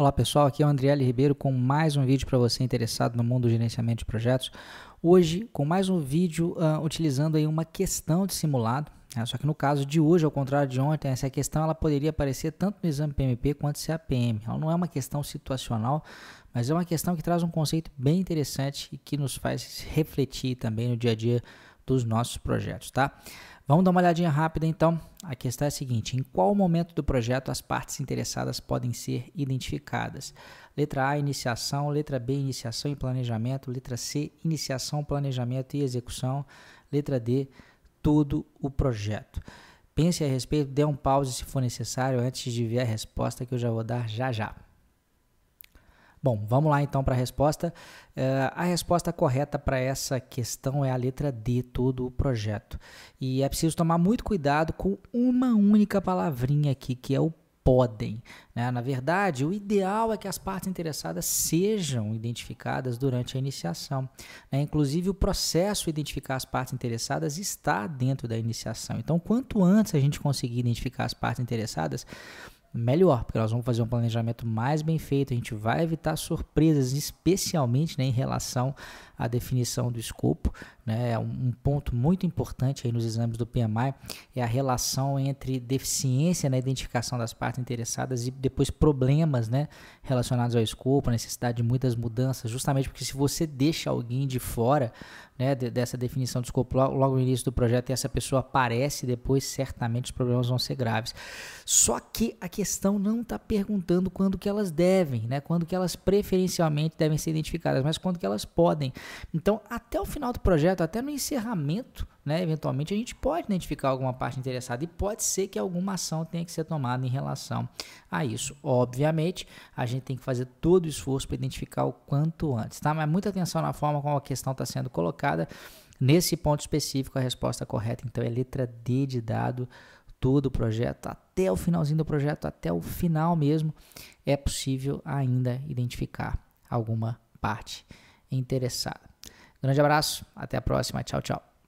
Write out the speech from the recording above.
Olá pessoal, aqui é o Andriele Ribeiro com mais um vídeo para você interessado no mundo do gerenciamento de projetos. Hoje, com mais um vídeo uh, utilizando aí uma questão de simulado. Né? Só que no caso de hoje, ao contrário de ontem, essa questão ela poderia aparecer tanto no exame PMP quanto CAPM. Ela não é uma questão situacional, mas é uma questão que traz um conceito bem interessante e que nos faz refletir também no dia a dia dos nossos projetos, tá? Vamos dar uma olhadinha rápida então. A questão é a seguinte: em qual momento do projeto as partes interessadas podem ser identificadas? Letra A, iniciação. Letra B, iniciação e planejamento. Letra C, iniciação, planejamento e execução. Letra D, todo o projeto. Pense a respeito, dê um pause se for necessário antes de ver a resposta que eu já vou dar já já. Bom, vamos lá então para a resposta. Uh, a resposta correta para essa questão é a letra D, todo o projeto. E é preciso tomar muito cuidado com uma única palavrinha aqui, que é o podem. Né? Na verdade, o ideal é que as partes interessadas sejam identificadas durante a iniciação. Né? Inclusive, o processo de identificar as partes interessadas está dentro da iniciação. Então, quanto antes a gente conseguir identificar as partes interessadas, melhor, porque nós vamos fazer um planejamento mais bem feito, a gente vai evitar surpresas, especialmente né, em relação à definição do escopo. Né? Um ponto muito importante aí nos exames do PMI é a relação entre deficiência na identificação das partes interessadas e depois problemas né, relacionados ao escopo, necessidade de muitas mudanças, justamente porque se você deixa alguém de fora né, dessa definição do escopo logo no início do projeto e essa pessoa aparece depois, certamente os problemas vão ser graves. Só que aqui questão não está perguntando quando que elas devem, né? Quando que elas preferencialmente devem ser identificadas, mas quando que elas podem. Então, até o final do projeto, até no encerramento, né? Eventualmente a gente pode identificar alguma parte interessada e pode ser que alguma ação tenha que ser tomada em relação a isso. Obviamente, a gente tem que fazer todo o esforço para identificar o quanto antes, tá? Mas muita atenção na forma como a questão está sendo colocada. Nesse ponto específico, a resposta correta então é letra D de dado todo o projeto, até o finalzinho do projeto, até o final mesmo, é possível ainda identificar alguma parte interessada. Grande abraço, até a próxima, tchau, tchau.